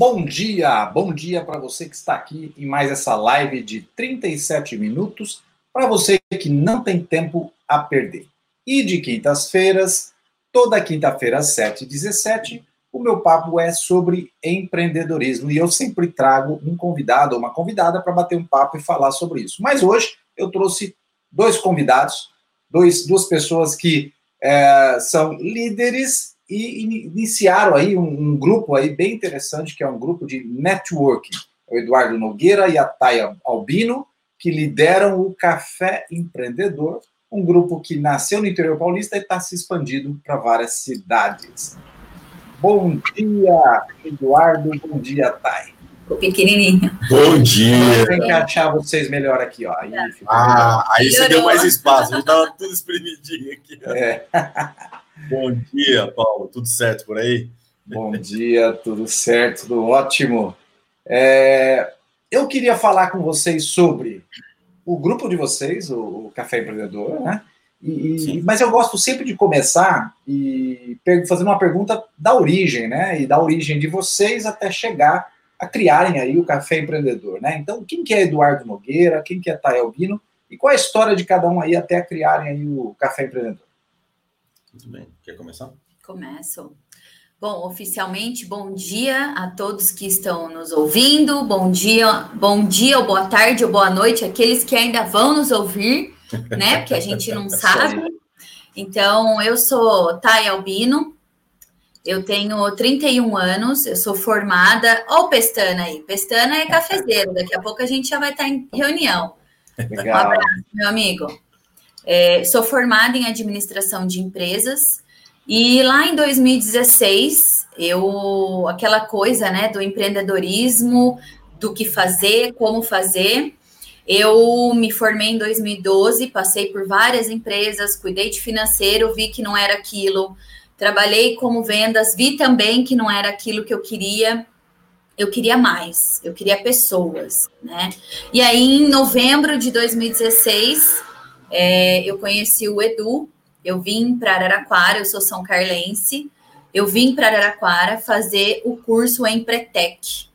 Bom dia, bom dia para você que está aqui em mais essa live de 37 minutos, para você que não tem tempo a perder. E de quintas-feiras, toda quinta-feira às 7h17, o meu papo é sobre empreendedorismo e eu sempre trago um convidado ou uma convidada para bater um papo e falar sobre isso. Mas hoje eu trouxe dois convidados, dois, duas pessoas que é, são líderes e iniciaram aí um, um, grupo aí bem interessante, que é um grupo de networking. O Eduardo Nogueira e a Taia Albino, que lideram o Café Empreendedor, um grupo que nasceu no interior paulista e está se expandindo para várias cidades. Bom dia, Eduardo. Bom dia, Thay. O pequenininho. Bom dia. Tem que achar vocês melhor aqui, ó. Aí, ah, aí você deu mais espaço. A gente tava tudo espremidinho aqui. É. Bom dia, Paulo. Tudo certo por aí? Bom dia, tudo certo, tudo ótimo. É, eu queria falar com vocês sobre o grupo de vocês, o Café Empreendedor, né? E, mas eu gosto sempre de começar e fazendo uma pergunta da origem, né? E da origem de vocês até chegar a criarem aí o Café Empreendedor, né? Então, quem que é Eduardo Nogueira, quem que é Thay Albino e qual é a história de cada um aí até criarem aí o Café Empreendedor? Muito bem. Quer começar? Começo. Bom, oficialmente, bom dia a todos que estão nos ouvindo. Bom dia, bom dia, ou boa tarde, ou boa noite, aqueles que ainda vão nos ouvir né? Porque a gente não sabe. Então, eu sou Thay Albino, eu tenho 31 anos, eu sou formada. Ó, o Pestana aí. Pestana é cafezeiro, daqui a pouco a gente já vai estar em reunião. Legal. Um abraço, meu amigo. É, sou formada em administração de empresas e lá em 2016 eu aquela coisa né do empreendedorismo do que fazer como fazer eu me formei em 2012, passei por várias empresas, cuidei de financeiro, vi que não era aquilo. Trabalhei como vendas, vi também que não era aquilo que eu queria. Eu queria mais, eu queria pessoas, né? E aí, em novembro de 2016, é, eu conheci o Edu. Eu vim para Araraquara, eu sou São Carlense. Eu vim para Araraquara fazer o curso Empretec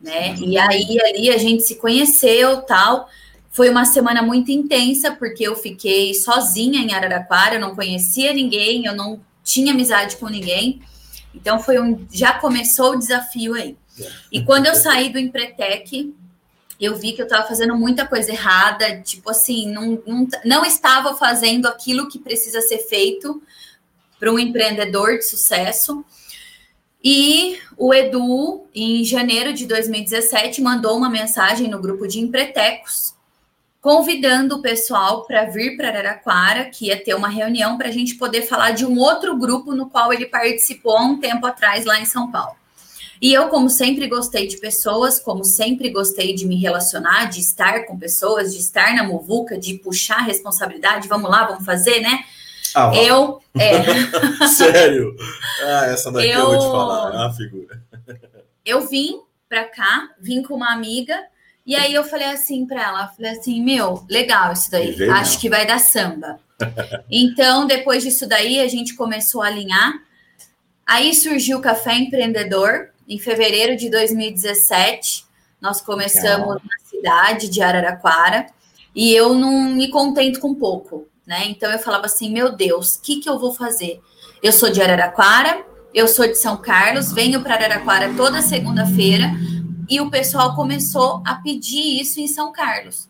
né? E aí ali a gente se conheceu, tal. Foi uma semana muito intensa porque eu fiquei sozinha em Araraquara, eu não conhecia ninguém, eu não tinha amizade com ninguém. Então foi um já começou o desafio aí. E quando eu saí do Empretec, eu vi que eu estava fazendo muita coisa errada, tipo assim, não, não, não estava fazendo aquilo que precisa ser feito para um empreendedor de sucesso. E o Edu, em janeiro de 2017, mandou uma mensagem no grupo de empretecos, convidando o pessoal para vir para Araraquara, que ia ter uma reunião para a gente poder falar de um outro grupo no qual ele participou há um tempo atrás lá em São Paulo. E eu, como sempre gostei de pessoas, como sempre gostei de me relacionar, de estar com pessoas, de estar na muvuca, de puxar a responsabilidade, vamos lá, vamos fazer, né? Ah, eu. É. Sério? Ah, essa daqui eu, eu vou te falar, é uma figura. Eu vim pra cá, vim com uma amiga, e aí eu falei assim pra ela: falei assim, meu, legal isso daí, acho não. que vai dar samba. então, depois disso daí, a gente começou a alinhar. Aí surgiu o Café Empreendedor, em fevereiro de 2017. Nós começamos na cidade de Araraquara, e eu não me contento com pouco né? Então eu falava assim, meu Deus, o que, que eu vou fazer? Eu sou de Araraquara, eu sou de São Carlos, venho para Araraquara toda segunda-feira e o pessoal começou a pedir isso em São Carlos.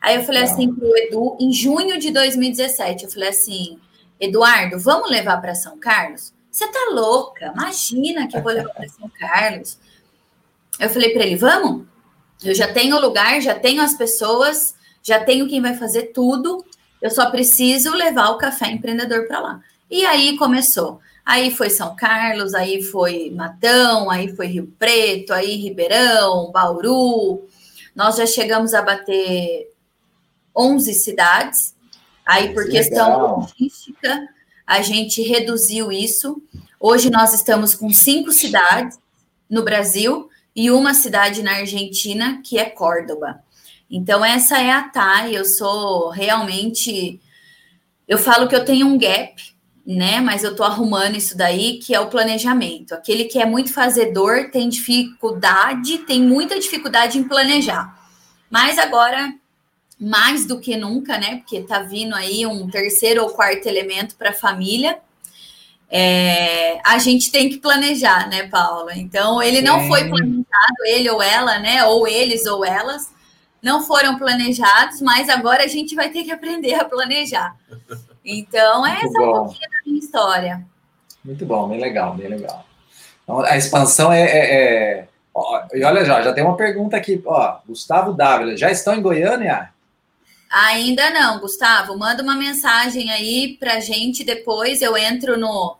Aí eu falei assim para o Edu, em junho de 2017, eu falei assim, Eduardo, vamos levar para São Carlos? Você tá louca? Imagina que eu vou levar para São Carlos. Eu falei para ele, vamos? Eu já tenho o lugar, já tenho as pessoas, já tenho quem vai fazer tudo. Eu só preciso levar o café empreendedor para lá. E aí começou. Aí foi São Carlos, aí foi Matão, aí foi Rio Preto, aí Ribeirão, Bauru. Nós já chegamos a bater 11 cidades. Aí, por Legal. questão logística, a gente reduziu isso. Hoje nós estamos com cinco cidades no Brasil e uma cidade na Argentina, que é Córdoba. Então, essa é a Thay. Eu sou realmente. Eu falo que eu tenho um gap, né? Mas eu tô arrumando isso daí, que é o planejamento. Aquele que é muito fazedor tem dificuldade, tem muita dificuldade em planejar. Mas agora, mais do que nunca, né? Porque tá vindo aí um terceiro ou quarto elemento para a família. É, a gente tem que planejar, né, Paula? Então, ele não foi planejado, ele ou ela, né? Ou eles ou elas não foram planejados, mas agora a gente vai ter que aprender a planejar. Então, Muito essa é um pouquinho da minha história. Muito bom, bem legal, bem legal. Então, a expansão é. é, é... Ó, e olha já, já tem uma pergunta aqui, ó. Gustavo Dávila, já estão em Goiânia? Ainda não, Gustavo. Manda uma mensagem aí pra gente depois. Eu entro no.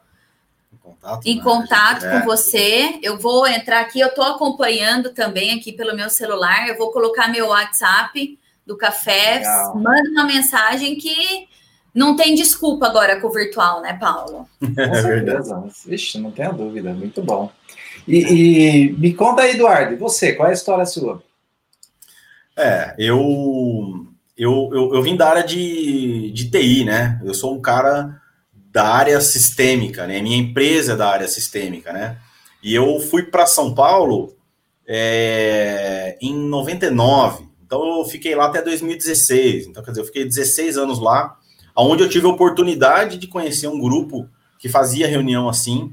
Em contato, em né? contato com é. você. Eu vou entrar aqui, eu estou acompanhando também aqui pelo meu celular. Eu vou colocar meu WhatsApp do café. Legal. Manda uma mensagem que não tem desculpa agora com o virtual, né, Paulo? É verdade. Ixi, não tenha dúvida, muito bom. E, e, me conta aí, Eduardo, e você, qual é a história sua? É, eu, eu, eu, eu vim da área de, de TI, né? Eu sou um cara da área sistêmica, né? Minha empresa é da área sistêmica, né? E eu fui para São Paulo é, em 99, então eu fiquei lá até 2016. Então, quer dizer, eu fiquei 16 anos lá onde eu tive a oportunidade de conhecer um grupo que fazia reunião assim,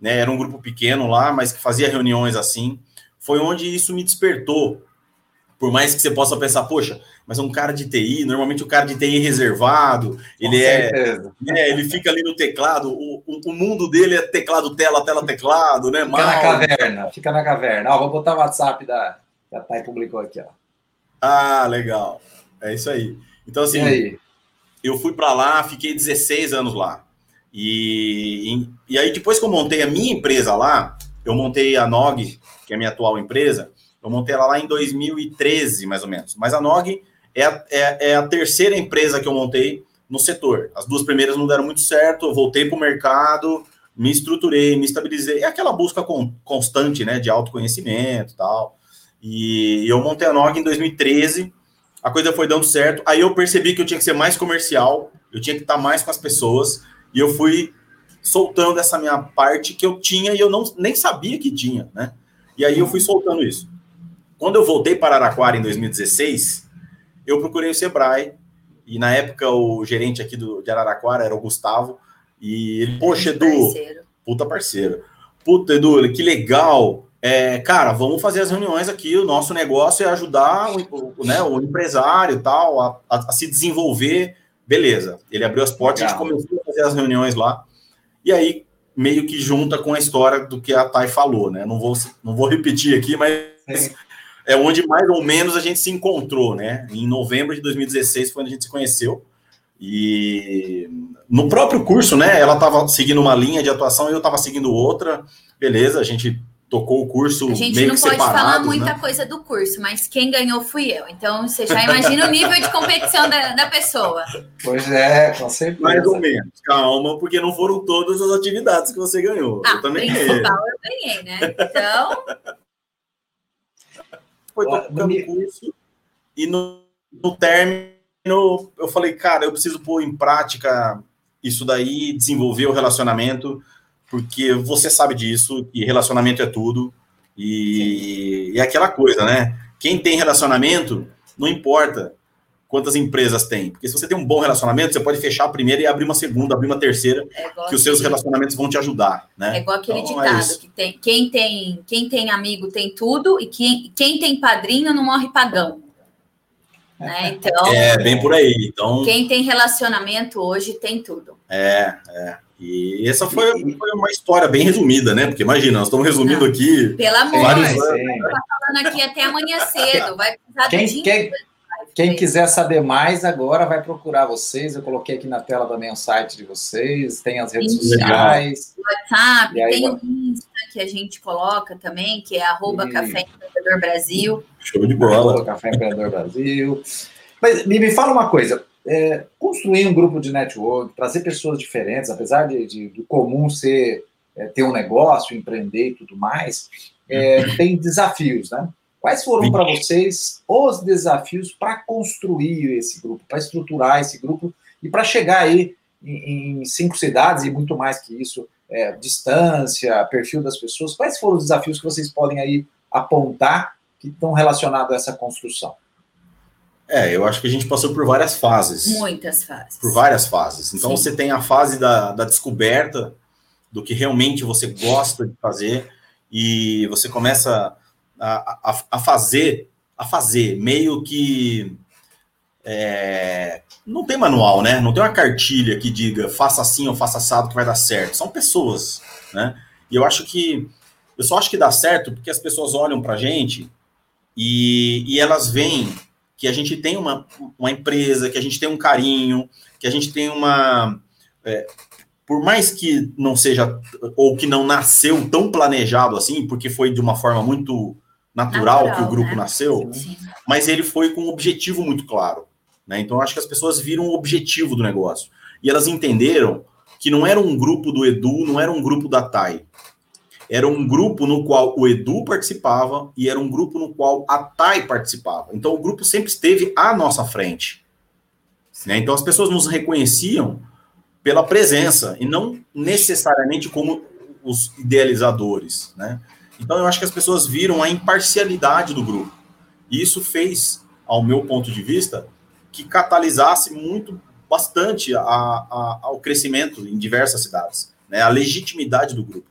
né? Era um grupo pequeno lá, mas que fazia reuniões assim. Foi onde isso me despertou. Por mais que você possa pensar, poxa, mas é um cara de TI, normalmente o cara de TI é reservado, ele é, é, ele fica ali no teclado, o, o, mundo dele é teclado, tela, tela, teclado, né? Fica Mal. na caverna, fica na caverna. Ó, vou botar o WhatsApp da, da Thay publicou aqui, ó. Ah, legal. É isso aí. Então, assim, eu fui para lá, fiquei 16 anos lá. E, e, e, aí, depois que eu montei a minha empresa lá, eu montei a NOG, que é a minha atual empresa, eu montei ela lá em 2013, mais ou menos. Mas a NOG é a, é, é a terceira empresa que eu montei no setor. As duas primeiras não deram muito certo, eu voltei para o mercado, me estruturei, me estabilizei. É aquela busca con, constante, né, de autoconhecimento e tal. E eu montei a NOG em 2013, a coisa foi dando certo. Aí eu percebi que eu tinha que ser mais comercial, eu tinha que estar mais com as pessoas, e eu fui soltando essa minha parte que eu tinha e eu não, nem sabia que tinha, né? E aí eu fui soltando isso. Quando eu voltei para Araraquara em 2016, eu procurei o Sebrae, e na época o gerente aqui do, de Araraquara era o Gustavo, e ele, poxa, Edu, parceiro. puta parceiro. Puta, Edu, que legal, é, cara, vamos fazer as reuniões aqui. O nosso negócio é ajudar o, né, o empresário tal a, a, a, se desenvolver. Beleza. Ele abriu as portas, Legal. a gente começou a fazer as reuniões lá. E aí, meio que junta com a história do que a Thay falou, né? Não vou, não vou repetir aqui, mas é onde mais ou menos a gente se encontrou, né? Em novembro de 2016 foi onde a gente se conheceu. E no próprio curso, né? Ela estava seguindo uma linha de atuação e eu estava seguindo outra. Beleza, a gente tocou o curso. A gente não pode falar muita né? coisa do curso, mas quem ganhou fui eu. Então você já imagina o nível de competição da, da pessoa. Pois é, com certeza. Mais ou menos. Calma, porque não foram todas as atividades que você ganhou. Ah, eu também ganhei. eu ganhei, né? Então. Foi tocando o curso e no, no término eu falei, cara, eu preciso pôr em prática isso daí, desenvolver o relacionamento porque você sabe disso, e relacionamento é tudo, e, e é aquela coisa, né? Quem tem relacionamento, não importa quantas empresas tem, porque se você tem um bom relacionamento, você pode fechar a primeira e abrir uma segunda, abrir uma terceira, é que os seus relacionamentos vão te ajudar, né? É igual aquele então, é ditado é que tem quem tem quem tem amigo tem tudo e quem, quem tem padrinho não morre pagão. Né? Então, é bem por aí. Então, quem tem relacionamento hoje tem tudo. É, é. E essa foi, foi, uma história bem resumida, né? Porque imagina, nós estamos resumindo Não, aqui. Pelo amor, anos. Tá falando aqui até amanhã cedo. Vai precisar quem, de quem, quem quiser saber mais agora vai procurar vocês. Eu coloquei aqui na tela também o site de vocês, tem as redes Sim. sociais. WhatsApp, tem o Insta que a gente coloca também, que é arroba Café Empreendedor Brasil. Show de bola. Arroba Café Empreendedor Brasil. Mas me, me fala uma coisa, é, construir um grupo de network, trazer pessoas diferentes, apesar de, de do comum ser é, ter um negócio, empreender e tudo mais, é, uhum. tem desafios, né? Quais foram para vocês os desafios para construir esse grupo, para estruturar esse grupo e para chegar aí em, em cinco cidades e muito mais que isso, é, distância, perfil das pessoas. Quais foram os desafios que vocês podem aí apontar que estão relacionados a essa construção? É, eu acho que a gente passou por várias fases. Muitas fases. Por várias fases. Então, Sim. você tem a fase da, da descoberta do que realmente você gosta de fazer e você começa a, a, fazer, a fazer meio que é, não tem manual, né? Não tem uma cartilha que diga faça assim ou faça assado que vai dar certo. São pessoas, né? E eu acho que eu só acho que dá certo porque as pessoas olham para a gente e, e elas veem que a gente tem uma, uma empresa, que a gente tem um carinho, que a gente tem uma. É, por mais que não seja, ou que não nasceu tão planejado assim, porque foi de uma forma muito natural, natural que o grupo né? nasceu, Sim. mas ele foi com um objetivo muito claro. Né? Então, acho que as pessoas viram o objetivo do negócio. E elas entenderam que não era um grupo do Edu, não era um grupo da TAI era um grupo no qual o Edu participava e era um grupo no qual a TAI participava. Então o grupo sempre esteve à nossa frente. Né? Então as pessoas nos reconheciam pela presença e não necessariamente como os idealizadores. Né? Então eu acho que as pessoas viram a imparcialidade do grupo. E isso fez, ao meu ponto de vista, que catalisasse muito, bastante a, a, ao crescimento em diversas cidades. Né? A legitimidade do grupo.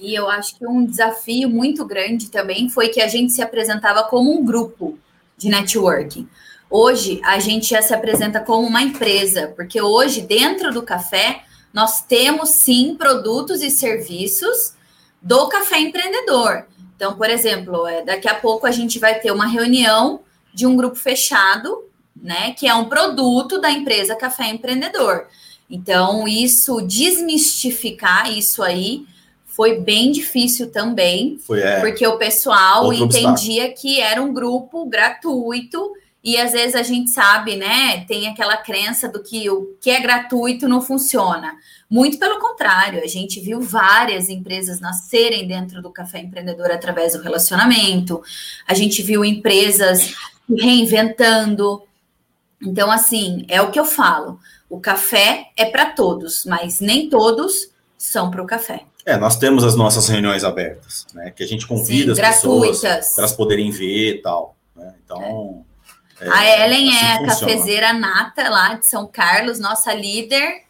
E eu acho que um desafio muito grande também foi que a gente se apresentava como um grupo de networking. Hoje a gente já se apresenta como uma empresa, porque hoje dentro do café nós temos sim produtos e serviços do café empreendedor. Então, por exemplo, é, daqui a pouco a gente vai ter uma reunião de um grupo fechado, né, que é um produto da empresa Café Empreendedor. Então, isso desmistificar isso aí foi bem difícil também, foi, é. porque o pessoal entendia obstáculo. que era um grupo gratuito e às vezes a gente sabe, né? Tem aquela crença do que o que é gratuito não funciona. Muito pelo contrário, a gente viu várias empresas nascerem dentro do café empreendedor através do relacionamento. A gente viu empresas reinventando. Então, assim, é o que eu falo. O café é para todos, mas nem todos são para o café. É, nós temos as nossas reuniões abertas, né? Que a gente convida Sim, as gratuitas. pessoas para elas poderem ver e tal. Né? Então. É. É, a Ellen assim é a cafezeira nata lá de São Carlos, nossa líder.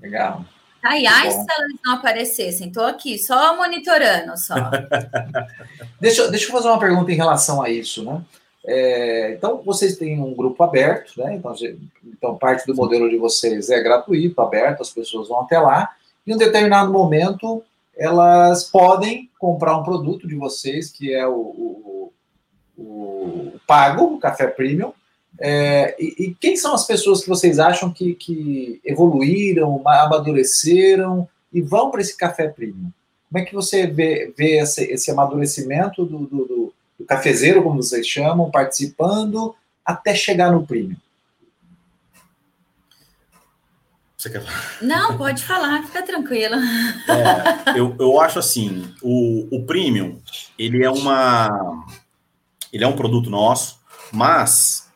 Legal. Ai, ai, se elas não aparecessem. Estou aqui só monitorando só. deixa, deixa eu fazer uma pergunta em relação a isso, né? É, então, vocês têm um grupo aberto, né? Então, então, parte do modelo de vocês é gratuito, aberto, as pessoas vão até lá. Em um determinado momento, elas podem comprar um produto de vocês, que é o, o, o Pago, o Café Premium. É, e, e, quem são as pessoas que vocês acham que, que evoluíram, amadureceram e vão para esse Café Premium? Como é que você vê, vê esse, esse amadurecimento do, do, do, do cafezeiro, como vocês chamam, participando até chegar no Premium? Você quer falar? Não, pode falar, fica tranquila. É, eu, eu acho assim, o, o premium, ele é uma ele é um produto nosso, mas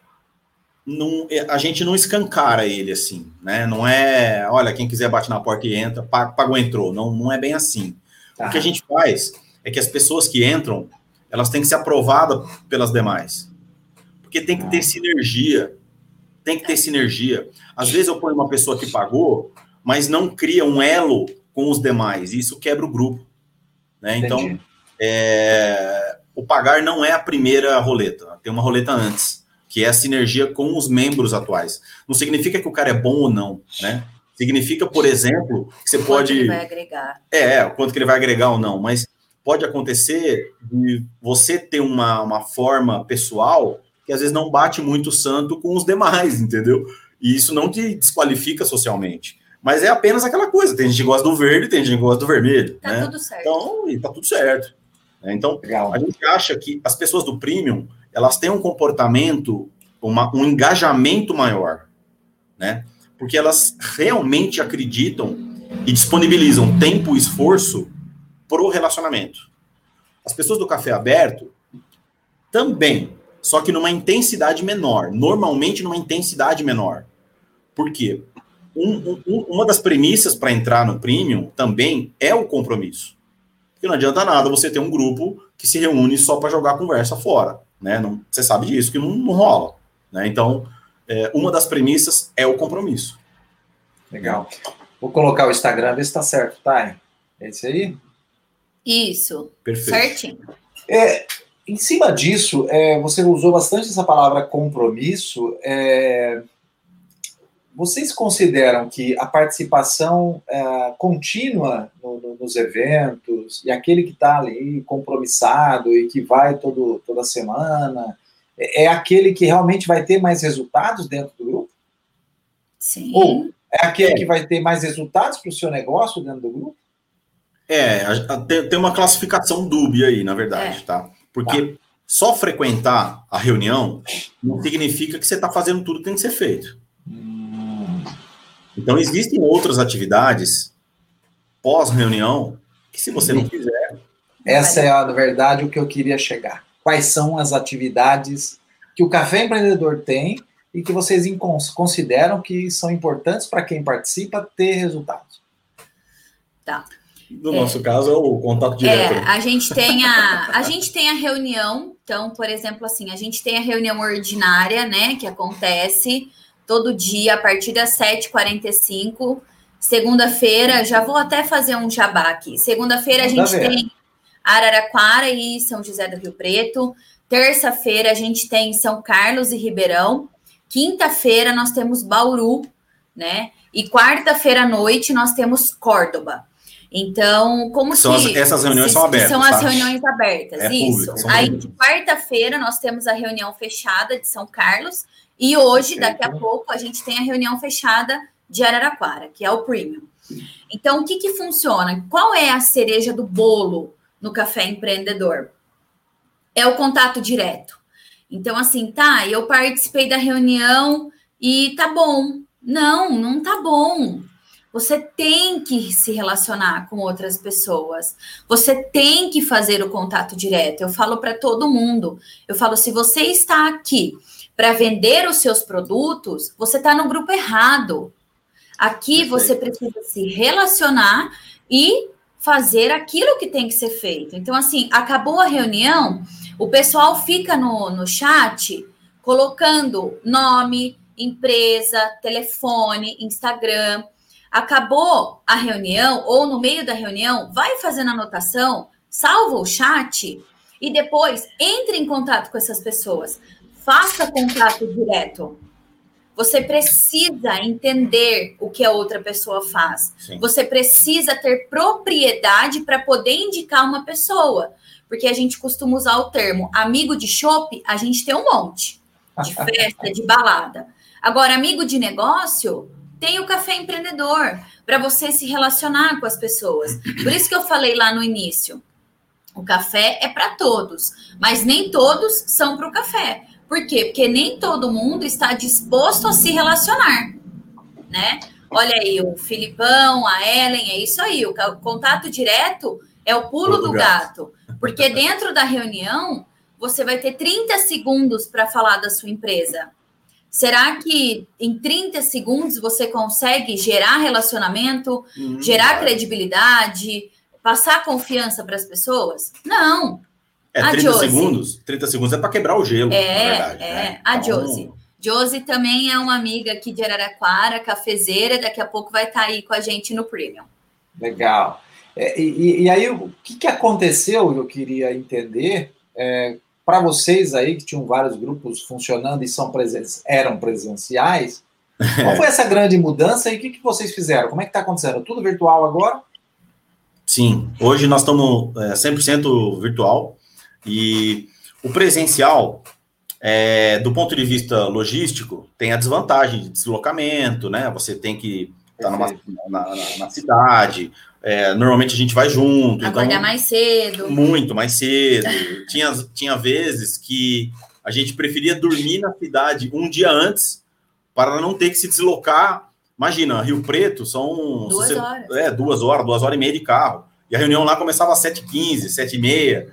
não, é, a gente não escancara ele assim, né? Não é, olha, quem quiser bate na porta e entra, pagou, entrou. Não, não é bem assim. Tá. O que a gente faz é que as pessoas que entram, elas têm que ser aprovadas pelas demais. Porque tem que ter sinergia tem que ter sinergia. Às vezes eu ponho uma pessoa que pagou, mas não cria um elo com os demais, e isso quebra o grupo. Né? Então, é, o pagar não é a primeira roleta, tem uma roleta antes, que é a sinergia com os membros atuais. Não significa que o cara é bom ou não, né? Significa, por exemplo, que você o pode. Quanto ele vai agregar. É, é, o quanto que ele vai agregar ou não, mas pode acontecer de você ter uma, uma forma pessoal que às vezes não bate muito santo com os demais, entendeu? E isso não te desqualifica socialmente. Mas é apenas aquela coisa. Tem gente que gosta do verde, tem gente que gosta do vermelho. Tá né? tudo certo. Então, e tá tudo certo. Né? Então, Legal. a gente acha que as pessoas do premium, elas têm um comportamento, uma, um engajamento maior, né? Porque elas realmente acreditam e disponibilizam tempo e esforço pro relacionamento. As pessoas do café aberto também só que numa intensidade menor, normalmente numa intensidade menor. Por quê? um, um, uma das premissas para entrar no premium também é o compromisso. Porque não adianta nada você ter um grupo que se reúne só para jogar conversa fora. Né? Não, você sabe disso, que não, não rola. Né? Então, é, uma das premissas é o compromisso. Legal. Vou colocar o Instagram, ver se está certo, tá? É esse aí? Isso. Perfeito. Certinho. É, em cima disso, é, você usou bastante essa palavra compromisso. É, vocês consideram que a participação é, contínua no, no, nos eventos e aquele que está ali compromissado e que vai todo, toda semana é, é aquele que realmente vai ter mais resultados dentro do grupo? Sim. Ou é aquele é. que vai ter mais resultados para o seu negócio dentro do grupo? É, tem uma classificação dúbia aí, na verdade, é. tá? Porque tá. só frequentar a reunião não significa que você está fazendo tudo que tem que ser feito. Então, existem outras atividades pós-reunião que, se você não fizer. Essa é, na verdade, o que eu queria chegar. Quais são as atividades que o Café Empreendedor tem e que vocês consideram que são importantes para quem participa ter resultados? Tá. No é. nosso caso, é o contato direto. É, a gente tem a, a gente tem a reunião, então, por exemplo, assim, a gente tem a reunião ordinária, né, que acontece todo dia a partir das 7h45. Segunda-feira, já vou até fazer um jabá aqui. Segunda-feira a gente tem Araraquara e São José do Rio Preto. Terça-feira a gente tem São Carlos e Ribeirão. Quinta-feira nós temos Bauru, né? E quarta-feira à noite nós temos Córdoba. Então, como são que. As, essas reuniões são abertas. São as reuniões abertas, é isso. Público, Aí, de quarta-feira, nós temos a reunião fechada de São Carlos. E hoje, daqui a pouco, a gente tem a reunião fechada de Araraquara, que é o Premium. Então, o que, que funciona? Qual é a cereja do bolo no café empreendedor? É o contato direto. Então, assim, tá, eu participei da reunião e tá bom. Não, não tá bom. Você tem que se relacionar com outras pessoas. Você tem que fazer o contato direto. Eu falo para todo mundo. Eu falo, se você está aqui para vender os seus produtos, você está no grupo errado. Aqui Perfeito. você precisa se relacionar e fazer aquilo que tem que ser feito. Então, assim, acabou a reunião, o pessoal fica no, no chat colocando nome, empresa, telefone, Instagram acabou a reunião ou no meio da reunião, vai fazendo anotação, salva o chat e depois entre em contato com essas pessoas. Faça contato direto. Você precisa entender o que a outra pessoa faz. Sim. Você precisa ter propriedade para poder indicar uma pessoa. Porque a gente costuma usar o termo amigo de chopp, a gente tem um monte de festa, de balada. Agora, amigo de negócio, tem o café empreendedor para você se relacionar com as pessoas. Por isso que eu falei lá no início. O café é para todos, mas nem todos são para o café. Por quê? Porque nem todo mundo está disposto a se relacionar, né? Olha aí, o Filipão, a Ellen, é isso aí. O contato direto é o pulo do gato. Porque dentro da reunião, você vai ter 30 segundos para falar da sua empresa. Será que em 30 segundos você consegue gerar relacionamento, hum, gerar credibilidade, passar confiança para as pessoas? Não. É, a 30 Josie, segundos, 30 segundos é para quebrar o gelo, é, verdade, É, né? a então... Josie. Josie também é uma amiga aqui de Araraquara, cafezeira, daqui a pouco vai estar tá aí com a gente no Premium. Legal. É, e, e, aí, o que, que aconteceu, eu queria entender, é, para vocês aí que tinham vários grupos funcionando e são presen eram presenciais, qual foi essa grande mudança e o que, que vocês fizeram? Como é que está acontecendo? Tudo virtual agora? Sim, hoje nós estamos é, 100% virtual e o presencial, é, do ponto de vista logístico, tem a desvantagem de deslocamento, né? Você tem que estar tá na, na, na cidade, é, normalmente a gente vai junto. Acordar então, mais cedo. Muito mais cedo. tinha, tinha vezes que a gente preferia dormir na cidade um dia antes para não ter que se deslocar. Imagina, Rio Preto são duas você, horas. É, duas horas, duas horas e meia de carro. E a reunião lá começava às 7h15, 7h30.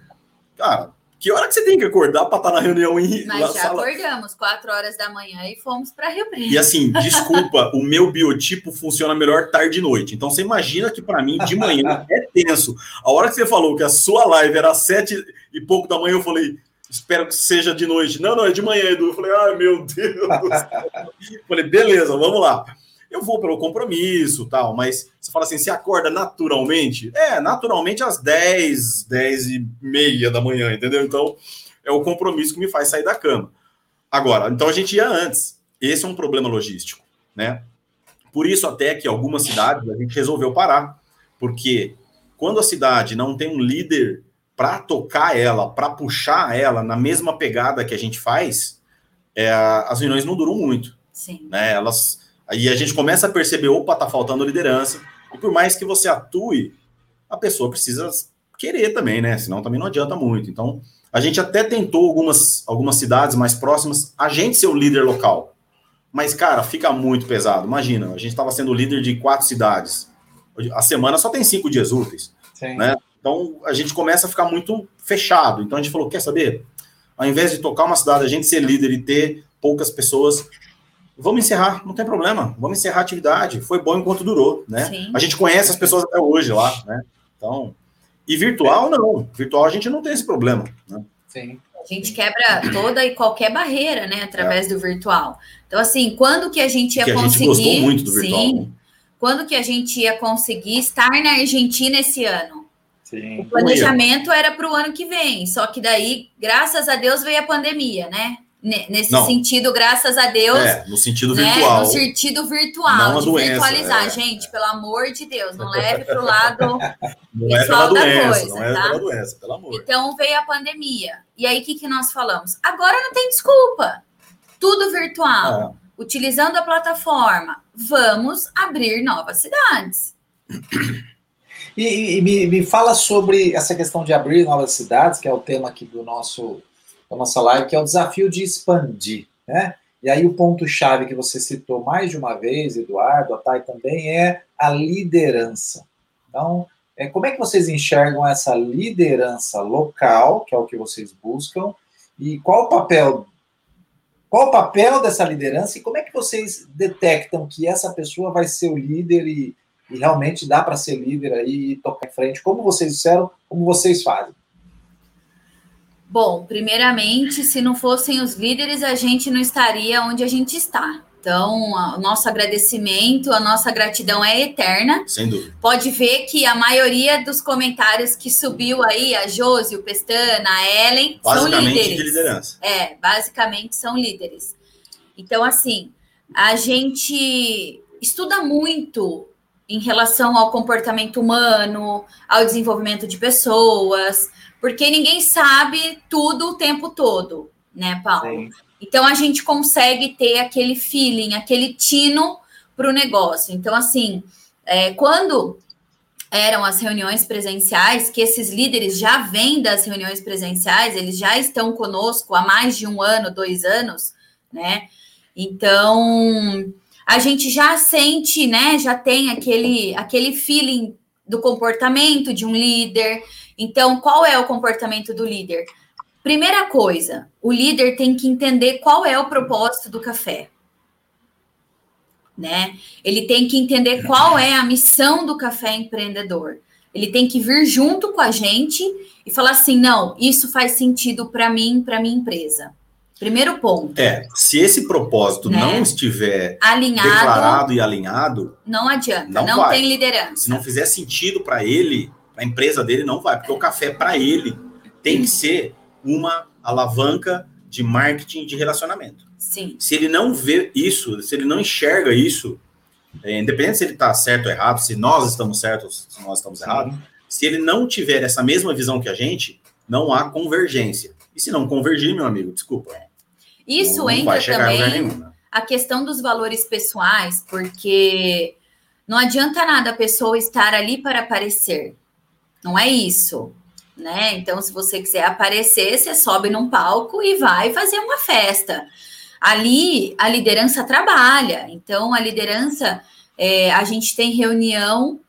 Cara, Que hora que você tem que acordar para estar tá na reunião em Mas já sala? acordamos, 4 horas da manhã e fomos para Rio Preto. E assim, desculpa, o meu biotipo funciona melhor tarde e noite. Então você imagina que para mim de manhã é tenso. A hora que você falou que a sua live era às 7 e pouco da manhã, eu falei, espero que seja de noite. Não, não, é de manhã, Edu. Eu falei, ai meu Deus. falei, beleza, vamos lá eu vou pelo compromisso tal, mas você fala assim, você acorda naturalmente? É, naturalmente às 10, 10 e meia da manhã, entendeu? Então, é o compromisso que me faz sair da cama. Agora, então a gente ia antes. Esse é um problema logístico, né? Por isso até que algumas cidades a gente resolveu parar, porque quando a cidade não tem um líder para tocar ela, para puxar ela na mesma pegada que a gente faz, é, as reuniões não duram muito. Sim. Né? Elas Aí a gente começa a perceber, opa, tá faltando liderança. E por mais que você atue, a pessoa precisa querer também, né? Senão também não adianta muito. Então, a gente até tentou algumas, algumas cidades mais próximas, a gente ser o líder local. Mas, cara, fica muito pesado. Imagina, a gente estava sendo líder de quatro cidades. A semana só tem cinco dias úteis. Sim. Né? Então, a gente começa a ficar muito fechado. Então, a gente falou, quer saber? Ao invés de tocar uma cidade, a gente ser líder e ter poucas pessoas, vamos encerrar, não tem problema, vamos encerrar a atividade. Foi bom enquanto durou, né? Sim. A gente conhece as pessoas até hoje lá, né? Então, e virtual não, virtual a gente não tem esse problema, né? Sim. A gente quebra toda e qualquer barreira, né, através é. do virtual. Então, assim, quando que a gente ia que conseguir? A gente gostou muito do virtual. Sim. Né? Quando que a gente ia conseguir estar na Argentina esse ano? Sim. O planejamento era para o ano que vem, só que daí, graças a Deus, veio a pandemia, né? Nesse não. sentido, graças a Deus. É, no sentido né? virtual. No sentido virtual, não de doença, virtualizar. É. Gente, pelo amor de Deus, não leve para o lado não é pela doença, coisa, não é tá? pela doença, pelo amor. Então veio a pandemia. E aí, o que, que nós falamos? Agora não tem desculpa. Tudo virtual. É. Utilizando a plataforma, vamos abrir novas cidades. E, e me, me fala sobre essa questão de abrir novas cidades, que é o tema aqui do nosso da nossa live, que é o desafio de expandir, né? E aí o ponto-chave que você citou mais de uma vez, Eduardo, a Thay também, é a liderança. Então, é, como é que vocês enxergam essa liderança local, que é o que vocês buscam, e qual o papel qual o papel dessa liderança e como é que vocês detectam que essa pessoa vai ser o líder e, e realmente dá para ser líder aí e tocar em frente? Como vocês disseram, como vocês fazem? Bom, primeiramente, se não fossem os líderes, a gente não estaria onde a gente está. Então, o nosso agradecimento, a nossa gratidão é eterna. Sem dúvida. Pode ver que a maioria dos comentários que subiu aí, a Josi, o Pestana, a Ellen, são líderes. de liderança. É, basicamente são líderes. Então, assim, a gente estuda muito em relação ao comportamento humano, ao desenvolvimento de pessoas, porque ninguém sabe tudo o tempo todo, né, Paulo? Sim. Então a gente consegue ter aquele feeling, aquele tino para o negócio. Então, assim, é, quando eram as reuniões presenciais, que esses líderes já vêm das reuniões presenciais, eles já estão conosco há mais de um ano, dois anos, né? Então a gente já sente, né? Já tem aquele, aquele feeling do comportamento de um líder. Então, qual é o comportamento do líder? Primeira coisa, o líder tem que entender qual é o propósito do café. Né? Ele tem que entender qual é a missão do café empreendedor. Ele tem que vir junto com a gente e falar assim: não, isso faz sentido para mim, para minha empresa. Primeiro ponto. É, se esse propósito né? não estiver alinhado, declarado e alinhado, não adianta, não, não tem liderança. Se não fizer sentido para ele, a empresa dele não vai, porque o café para ele tem que ser uma alavanca de marketing de relacionamento. Sim. Se ele não vê isso, se ele não enxerga isso, é, independente se ele está certo ou errado, se nós estamos certos, se nós estamos errados, se ele não tiver essa mesma visão que a gente, não há convergência. E se não convergir, meu amigo, desculpa, isso não, entra também né? a questão dos valores pessoais, porque não adianta nada a pessoa estar ali para aparecer. Não é isso, né? Então, se você quiser aparecer, você sobe num palco e vai fazer uma festa. Ali, a liderança trabalha. Então, a liderança, é, a gente tem reunião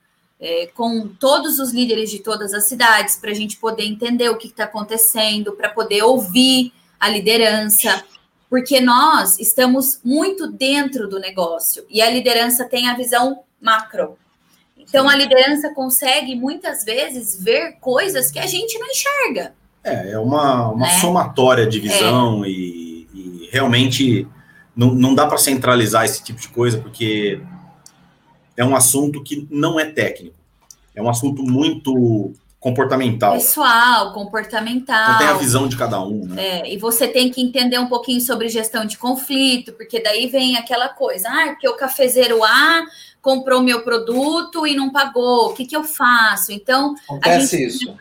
é, com todos os líderes de todas as cidades, para a gente poder entender o que está acontecendo, para poder ouvir a liderança, porque nós estamos muito dentro do negócio e a liderança tem a visão macro. Então, a liderança consegue muitas vezes ver coisas que a gente não enxerga. É, é uma, uma né? somatória de visão é. e, e, realmente não, não dá para centralizar esse tipo de coisa, porque é um assunto que não é técnico. É um assunto muito comportamental. Pessoal, comportamental. Então tem a visão de cada um, né? É, e você tem que entender um pouquinho sobre gestão de conflito, porque daí vem aquela coisa, ah, porque o cafezeiro A comprou meu produto e não pagou, o que, que eu faço? Então, Acontece a gente isso.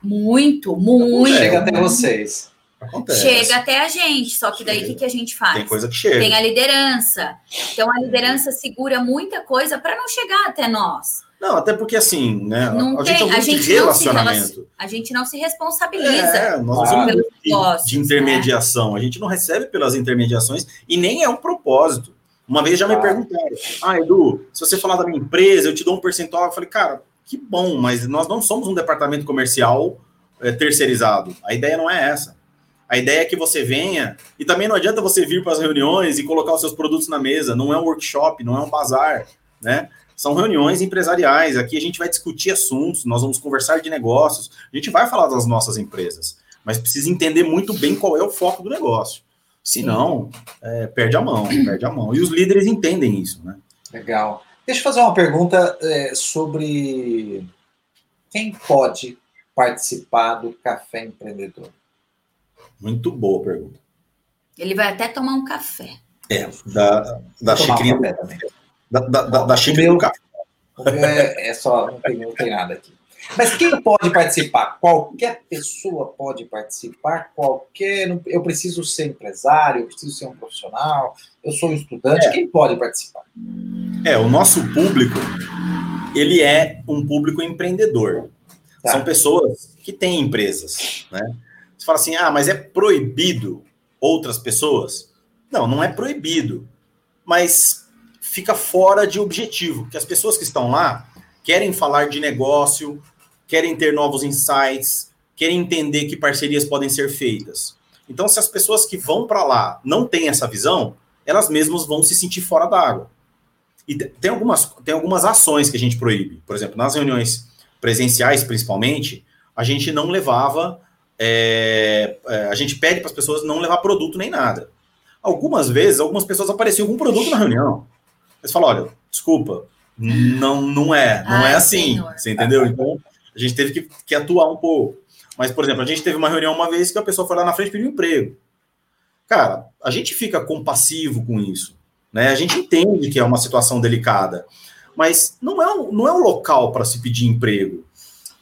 muito, muito. Chega até vocês. Acontece. Chega até a gente, só que daí o que, que a gente faz? Tem coisa que chega. Tem a liderança. Então a liderança segura muita coisa para não chegar até nós. Não, até porque assim, né? Não a, tem, gente, a gente relacionamento. a gente não se responsabiliza. É, nós ah, de, negócios, de, intermediação. Né? A gente não recebe pelas intermediações e nem é um propósito. Uma vez já me perguntaram: Ah, Edu, se você falar da minha empresa, eu te dou um percentual. Eu falei, cara, que bom, mas nós não somos um departamento comercial é, terceirizado. A ideia não é essa. A ideia é que você venha, e também não adianta você vir para as reuniões e colocar os seus produtos na mesa, não é um workshop, não é um bazar, né? São reuniões empresariais, aqui a gente vai discutir assuntos, nós vamos conversar de negócios, a gente vai falar das nossas empresas, mas precisa entender muito bem qual é o foco do negócio. Senão, é, perde a mão, perde a mão. E os líderes entendem isso, né? Legal. Deixa eu fazer uma pergunta é, sobre quem pode participar do Café Empreendedor. Muito boa pergunta. Ele vai até tomar um café. É, da, da xicrinha. Um também. Da, da, da, da xícara do café. É, é, só, não tem, não tem nada aqui. Mas quem pode participar? Qualquer pessoa pode participar, qualquer. Eu preciso ser empresário, eu preciso ser um profissional, eu sou um estudante, é. quem pode participar? É, o nosso público, ele é um público empreendedor. Tá. São pessoas que têm empresas, né? Você fala assim, ah, mas é proibido outras pessoas? Não, não é proibido, mas fica fora de objetivo, que as pessoas que estão lá querem falar de negócio, querem ter novos insights, querem entender que parcerias podem ser feitas. Então, se as pessoas que vão para lá não têm essa visão, elas mesmas vão se sentir fora d'água. E tem algumas, tem algumas ações que a gente proíbe. Por exemplo, nas reuniões presenciais, principalmente, a gente não levava é, é, a gente pede para as pessoas não levar produto nem nada. Algumas vezes, algumas pessoas apareciam com produto na reunião. Eles falam: olha, desculpa, não, não é, não Ai, é assim. Senhor. Você entendeu? Então, a gente teve que, que, atuar um pouco. Mas, por exemplo, a gente teve uma reunião uma vez que a pessoa foi lá na frente pediu um emprego. Cara, a gente fica compassivo com isso. Né? A gente entende que é uma situação delicada. Mas não é, não é um local para se pedir emprego.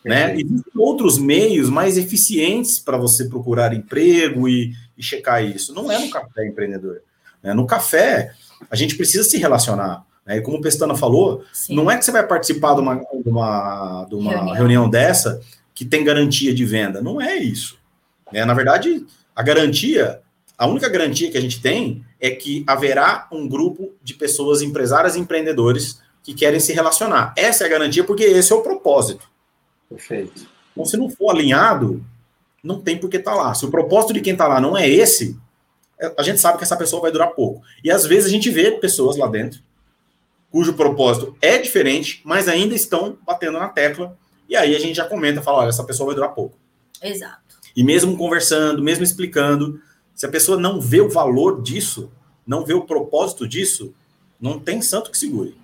Né? Existem outros meios mais eficientes para você procurar emprego e, e, checar isso. Não é no café empreendedor. Né? No café, a gente precisa se relacionar. Né? E como o Pestana falou, Sim. não é que você vai participar de uma, de uma, de uma reunião. reunião. dessa que tem garantia de venda. Não é isso. Né? Na verdade, a garantia, a única garantia que a gente tem é que haverá um grupo de pessoas empresárias e empreendedores que querem se relacionar. Essa é a garantia, porque esse é o propósito. Perfeito. Então, se não for alinhado, não tem por que estar tá lá. Se o propósito de quem está lá não é esse, a gente sabe que essa pessoa vai durar pouco. E às vezes a gente vê pessoas lá dentro cujo propósito é diferente, mas ainda estão batendo na tecla. E aí a gente já comenta, fala, olha, essa pessoa vai durar pouco. Exato. E mesmo conversando, mesmo explicando, se a pessoa não vê o valor disso, não vê o propósito disso, não tem santo que segure.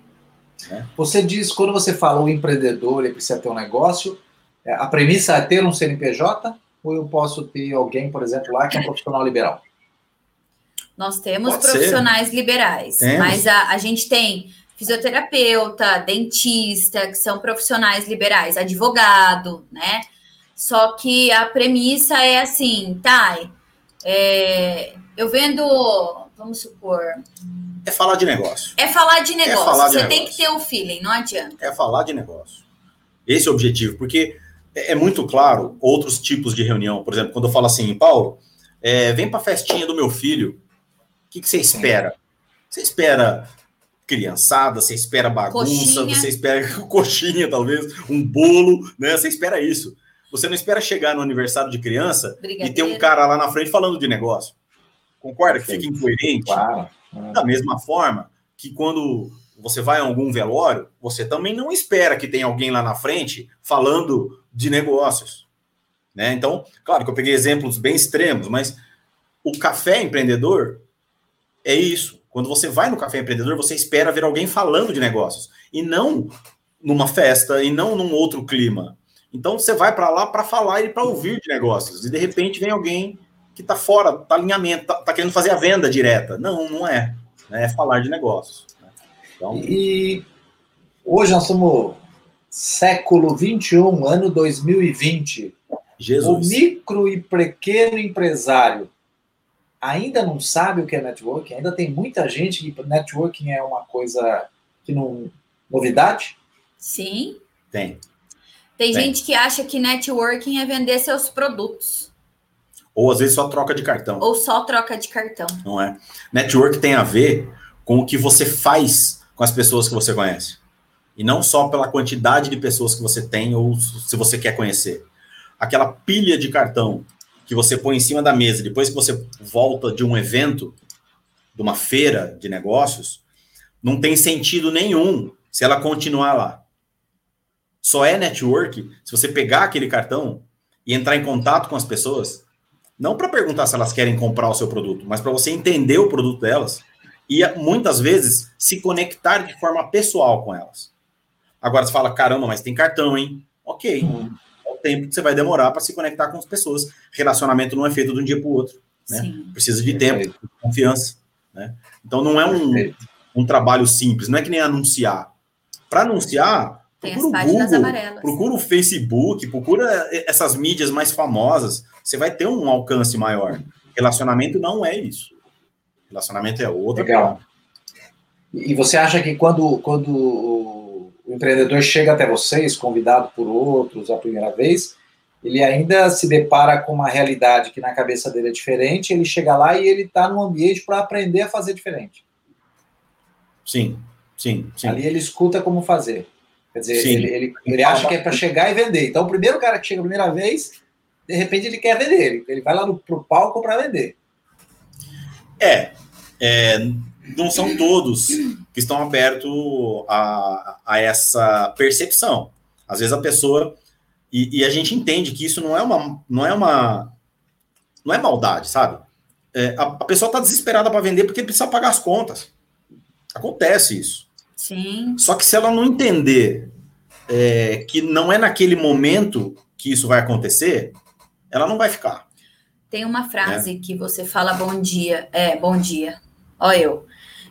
Né? Você diz, quando você fala o empreendedor, ele precisa ter um negócio, é, a premissa é ter um CNPJ ou eu posso ter alguém, por exemplo, lá que é um profissional liberal? Nós temos Pode profissionais ser. liberais, temos. mas a, a gente tem fisioterapeuta, dentista, que são profissionais liberais, advogado, né? Só que a premissa é assim, tá? É, eu vendo, vamos supor, é falar de negócio. É falar de negócio. É falar de Você negócio. tem que ter o um feeling, não adianta. É falar de negócio. Esse é o objetivo, porque é, é muito claro outros tipos de reunião. Por exemplo, quando eu falo assim, Paulo, é, vem para a festinha do meu filho, que, que você espera? Você espera criançada, você espera bagunça, coxinha. você espera coxinha, talvez, um bolo, né? Você espera isso. Você não espera chegar no aniversário de criança e ter um cara lá na frente falando de negócio. Concorda que fica incoerente? Claro. Da mesma forma que quando você vai a algum velório, você também não espera que tenha alguém lá na frente falando de negócios. Né? Então, claro que eu peguei exemplos bem extremos, mas o café empreendedor é isso. Quando você vai no café empreendedor, você espera ver alguém falando de negócios e não numa festa e não num outro clima. Então você vai para lá para falar e para ouvir de negócios. E de repente vem alguém que está fora, está alinhamento, está tá querendo fazer a venda direta. Não, não é. É falar de negócios. Então... E hoje nós somos século 21, ano 2020. Jesus. O micro e pequeno empresário ainda não sabe o que é networking? Ainda tem muita gente que networking é uma coisa que não. novidade? Sim. Tem. Tem, tem gente que acha que networking é vender seus produtos. Ou às vezes só troca de cartão. Ou só troca de cartão. Não é? Network tem a ver com o que você faz com as pessoas que você conhece. E não só pela quantidade de pessoas que você tem ou se você quer conhecer. Aquela pilha de cartão que você põe em cima da mesa depois que você volta de um evento, de uma feira de negócios, não tem sentido nenhum se ela continuar lá. Só é network se você pegar aquele cartão e entrar em contato com as pessoas, não para perguntar se elas querem comprar o seu produto, mas para você entender o produto delas e muitas vezes se conectar de forma pessoal com elas. Agora você fala, caramba, mas tem cartão, hein? Ok. Tempo que você vai demorar para se conectar com as pessoas. Relacionamento não é feito de um dia para o outro. Né? Precisa de tempo, de confiança. Né? Então não é um, um trabalho simples, não é que nem anunciar. Para anunciar, procura o Google, procura o Facebook, procura essas mídias mais famosas, você vai ter um alcance maior. Relacionamento não é isso. Relacionamento é outra. Legal. E você acha que quando, quando o empreendedor chega até vocês, convidado por outros a primeira vez, ele ainda se depara com uma realidade que na cabeça dele é diferente, ele chega lá e ele está no ambiente para aprender a fazer diferente. Sim, sim, sim. Ali ele escuta como fazer. Quer dizer, ele, ele, ele, acha que é para chegar e vender. Então, o primeiro cara que chega a primeira vez, de repente ele quer vender. Ele, ele vai lá no, pro palco para vender. É, é, não são todos que estão abertos a, a essa percepção. Às vezes a pessoa e, e, a gente entende que isso não é uma não é uma não é maldade, sabe? É, a, a, pessoa está desesperada para vender porque precisa pagar as contas. Acontece isso. Sim. Só que se ela não entender é, que não é naquele momento que isso vai acontecer, ela não vai ficar. Tem uma frase é. que você fala bom dia, é bom dia. Ó eu,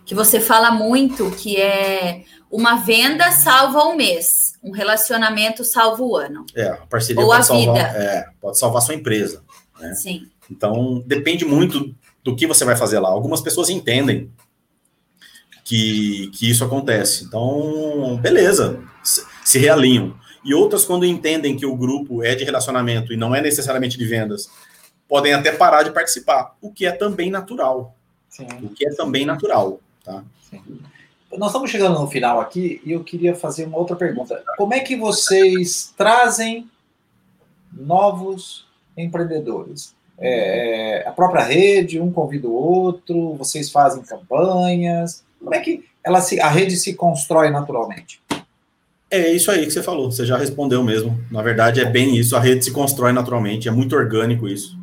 que você fala muito que é uma venda salva um mês, um relacionamento salva o ano. É, a parceria Ou pode a salvar, vida. É, pode salvar sua empresa. Né? Sim. Então depende muito do que você vai fazer lá. Algumas pessoas entendem que, que isso acontece. Então, beleza, se realinham. E outras, quando entendem que o grupo é de relacionamento e não é necessariamente de vendas, podem até parar de participar, o que é também natural. Sim. O que é também natural, tá? Sim. Nós estamos chegando no final aqui e eu queria fazer uma outra pergunta. Como é que vocês trazem novos empreendedores? É, é a própria rede, um convida o outro, vocês fazem campanhas. Como é que ela se, a rede se constrói naturalmente? É isso aí que você falou, você já respondeu mesmo. Na verdade, é bem isso. A rede se constrói naturalmente, é muito orgânico isso.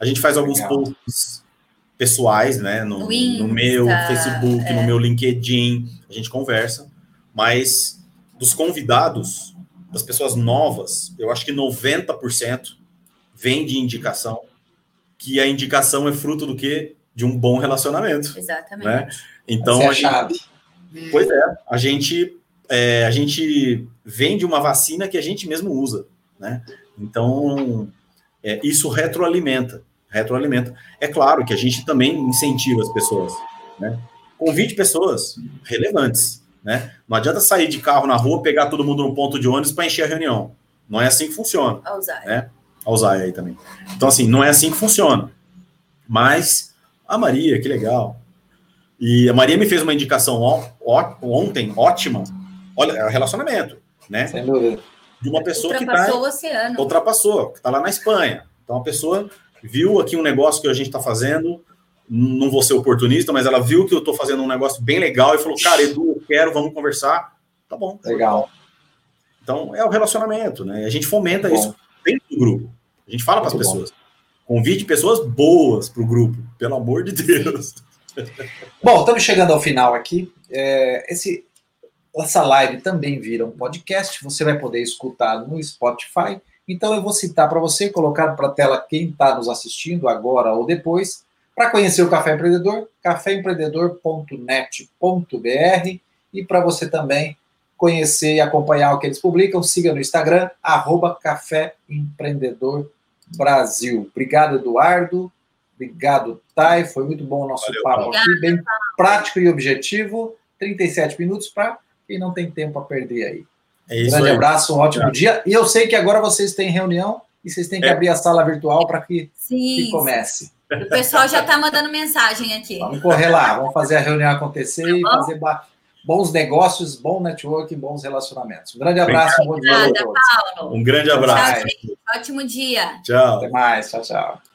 A gente faz alguns Legal. posts pessoais, né? No, no, Insta, no meu Facebook, é. no meu LinkedIn, a gente conversa. Mas dos convidados, das pessoas novas, eu acho que 90% vem de indicação, que a indicação é fruto do quê? De um bom relacionamento. Exatamente. Né? Então, Essa é a, chave. Gente, pois é, a gente, é, a gente vende uma vacina que a gente mesmo usa, né? Então, é, isso retroalimenta, retroalimenta. É claro que a gente também incentiva as pessoas, né? Convide pessoas relevantes, né? Não adianta sair de carro na rua, pegar todo mundo no ponto de ônibus para encher a reunião. Não é assim que funciona. Alzheimer. Né? Alzheimer aí também. Então, assim, não é assim que funciona. Mas, a Maria, que legal. E a Maria me fez uma indicação ó, ó, ontem, ótima. Olha, é o relacionamento, né? Sem dúvida. De uma pessoa que tá, o oceano. Ultrapassou, que está lá na Espanha. Então, a pessoa viu aqui um negócio que a gente está fazendo, não vou ser oportunista, mas ela viu que eu estou fazendo um negócio bem legal e falou, cara, Edu, eu quero, vamos conversar. Tá bom. Legal. Então, é o relacionamento, né? A gente fomenta isso dentro do grupo. A gente fala para as pessoas. Bom. Convide pessoas boas para o grupo, pelo amor de Deus. Bom, estamos chegando ao final aqui. É, esse, essa live também vira um podcast. Você vai poder escutar no Spotify. Então eu vou citar para você, colocar para a tela quem está nos assistindo agora ou depois. Para conhecer o Café Empreendedor, caféempreendedor.net.br e para você também conhecer e acompanhar o que eles publicam, siga no Instagram, arroba Café Empreendedor Brasil. Obrigado, Eduardo. Obrigado, Thay. Foi muito bom o nosso Valeu, papo Paulo. aqui, bem prático e objetivo. 37 minutos para quem não tem tempo a perder aí. É isso Grande aí. abraço, um ótimo é. dia. E eu sei que agora vocês têm reunião e vocês têm que é. abrir a sala virtual para que, que, comece. O pessoal já está mandando mensagem aqui. Vamos correr lá, vamos fazer a reunião acontecer tá e fazer bons negócios, bom network, bons relacionamentos. Um grande abraço, um bom dia a todos. Paulo. Um grande abraço. Tchau, Ótimo dia. Tchau. Até mais. Tchau, tchau.